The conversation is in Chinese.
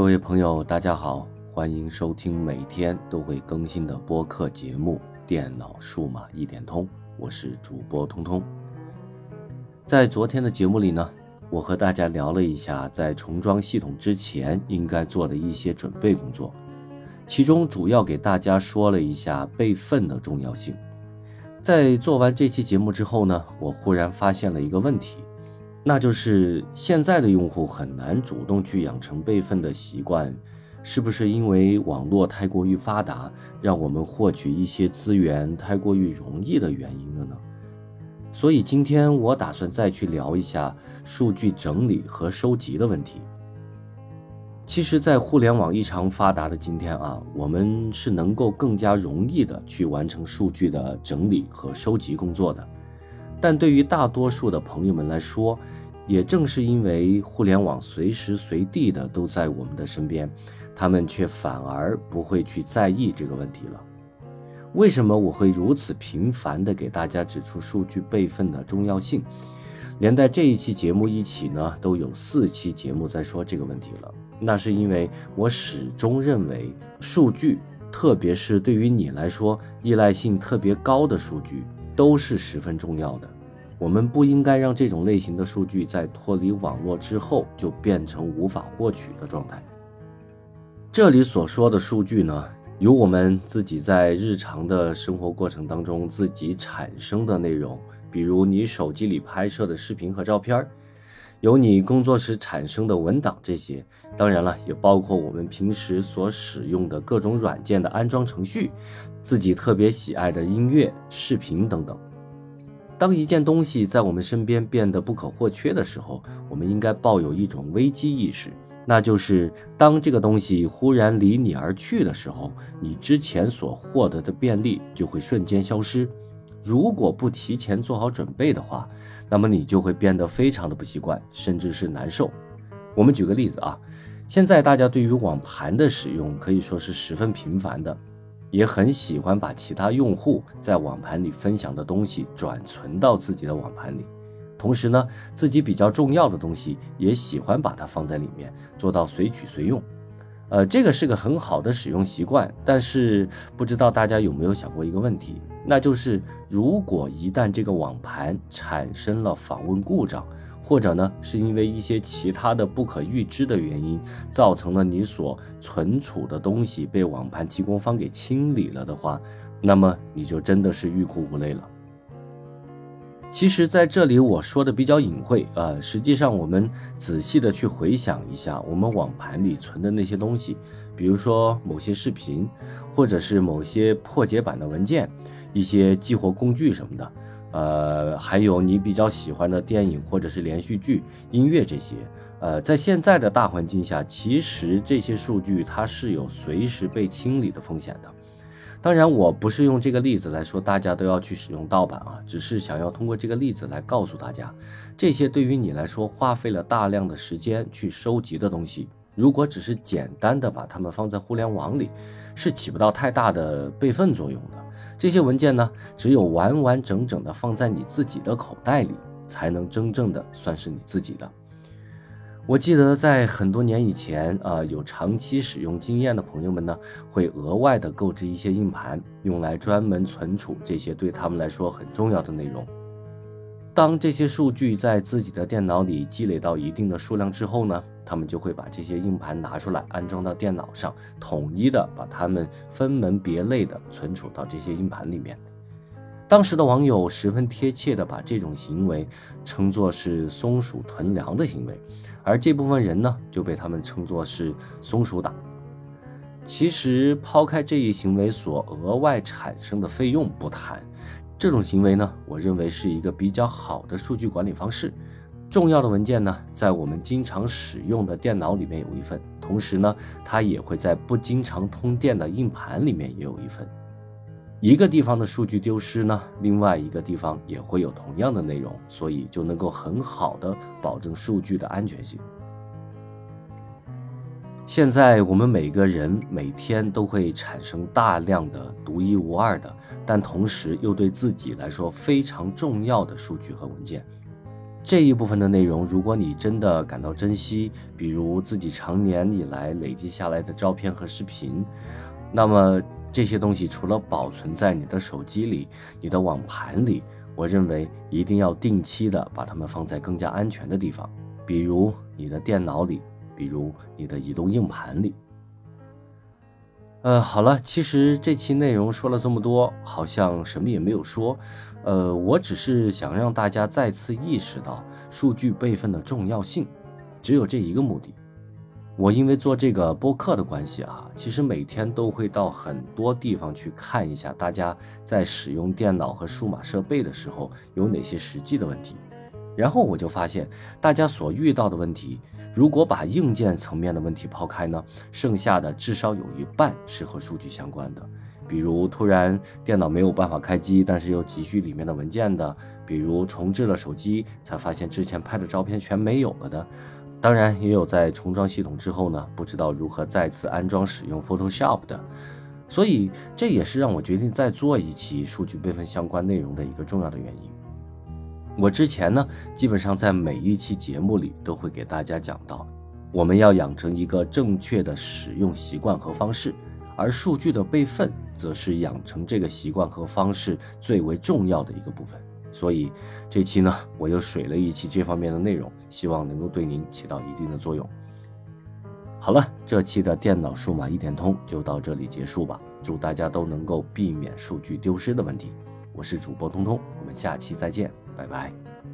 各位朋友，大家好，欢迎收听每天都会更新的播客节目《电脑数码一点通》，我是主播通通。在昨天的节目里呢，我和大家聊了一下在重装系统之前应该做的一些准备工作，其中主要给大家说了一下备份的重要性。在做完这期节目之后呢，我忽然发现了一个问题。那就是现在的用户很难主动去养成备份的习惯，是不是因为网络太过于发达，让我们获取一些资源太过于容易的原因了呢？所以今天我打算再去聊一下数据整理和收集的问题。其实，在互联网异常发达的今天啊，我们是能够更加容易的去完成数据的整理和收集工作的。但对于大多数的朋友们来说，也正是因为互联网随时随地的都在我们的身边，他们却反而不会去在意这个问题了。为什么我会如此频繁的给大家指出数据备份的重要性？连带这一期节目一起呢，都有四期节目在说这个问题了。那是因为我始终认为，数据，特别是对于你来说依赖性特别高的数据。都是十分重要的，我们不应该让这种类型的数据在脱离网络之后就变成无法获取的状态。这里所说的数据呢，有我们自己在日常的生活过程当中自己产生的内容，比如你手机里拍摄的视频和照片有你工作时产生的文档，这些当然了，也包括我们平时所使用的各种软件的安装程序，自己特别喜爱的音乐、视频等等。当一件东西在我们身边变得不可或缺的时候，我们应该抱有一种危机意识，那就是当这个东西忽然离你而去的时候，你之前所获得的便利就会瞬间消失。如果不提前做好准备的话，那么你就会变得非常的不习惯，甚至是难受。我们举个例子啊，现在大家对于网盘的使用可以说是十分频繁的，也很喜欢把其他用户在网盘里分享的东西转存到自己的网盘里，同时呢，自己比较重要的东西也喜欢把它放在里面，做到随取随用。呃，这个是个很好的使用习惯，但是不知道大家有没有想过一个问题，那就是如果一旦这个网盘产生了访问故障，或者呢是因为一些其他的不可预知的原因，造成了你所存储的东西被网盘提供方给清理了的话，那么你就真的是欲哭无泪了。其实，在这里我说的比较隐晦啊，实际上我们仔细的去回想一下，我们网盘里存的那些东西，比如说某些视频，或者是某些破解版的文件，一些激活工具什么的，呃，还有你比较喜欢的电影或者是连续剧、音乐这些，呃，在现在的大环境下，其实这些数据它是有随时被清理的风险的。当然，我不是用这个例子来说大家都要去使用盗版啊，只是想要通过这个例子来告诉大家，这些对于你来说花费了大量的时间去收集的东西，如果只是简单的把它们放在互联网里，是起不到太大的备份作用的。这些文件呢，只有完完整整的放在你自己的口袋里，才能真正的算是你自己的。我记得在很多年以前，啊，有长期使用经验的朋友们呢，会额外的购置一些硬盘，用来专门存储这些对他们来说很重要的内容。当这些数据在自己的电脑里积累到一定的数量之后呢，他们就会把这些硬盘拿出来安装到电脑上，统一的把它们分门别类的存储到这些硬盘里面。当时的网友十分贴切地把这种行为称作是“松鼠囤粮”的行为，而这部分人呢，就被他们称作是“松鼠党”。其实，抛开这一行为所额外产生的费用不谈，这种行为呢，我认为是一个比较好的数据管理方式。重要的文件呢，在我们经常使用的电脑里面有一份，同时呢，它也会在不经常通电的硬盘里面也有一份。一个地方的数据丢失呢，另外一个地方也会有同样的内容，所以就能够很好的保证数据的安全性。现在我们每个人每天都会产生大量的独一无二的，但同时又对自己来说非常重要的数据和文件。这一部分的内容，如果你真的感到珍惜，比如自己常年以来累积下来的照片和视频，那么这些东西除了保存在你的手机里、你的网盘里，我认为一定要定期的把它们放在更加安全的地方，比如你的电脑里，比如你的移动硬盘里。呃，好了，其实这期内容说了这么多，好像什么也没有说。呃，我只是想让大家再次意识到数据备份的重要性，只有这一个目的。我因为做这个播客的关系啊，其实每天都会到很多地方去看一下大家在使用电脑和数码设备的时候有哪些实际的问题，然后我就发现大家所遇到的问题。如果把硬件层面的问题抛开呢，剩下的至少有一半是和数据相关的，比如突然电脑没有办法开机，但是又急需里面的文件的，比如重置了手机才发现之前拍的照片全没有了的，当然也有在重装系统之后呢，不知道如何再次安装使用 Photoshop 的，所以这也是让我决定再做一期数据备份相关内容的一个重要的原因。我之前呢，基本上在每一期节目里都会给大家讲到，我们要养成一个正确的使用习惯和方式，而数据的备份则是养成这个习惯和方式最为重要的一个部分。所以这期呢，我又水了一期这方面的内容，希望能够对您起到一定的作用。好了，这期的电脑数码一点通就到这里结束吧。祝大家都能够避免数据丢失的问题。我是主播通通，我们下期再见。拜拜。